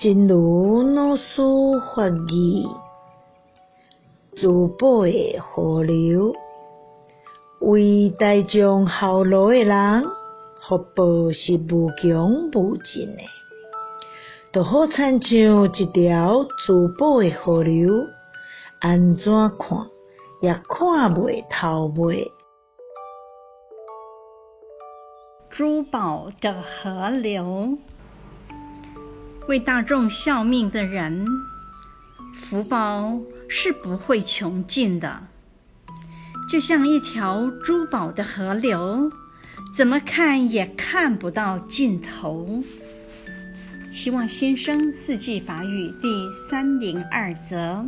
真如老师法语，珠宝的河流，为大众效劳的人，福报是无穷无尽的，就好亲像一条珠宝的河流，安怎看也看袂透尾。珠宝的河流，为大众效命的人，福报是不会穷尽的。就像一条珠宝的河流，怎么看也看不到尽头。希望新生四季法语第三零二则。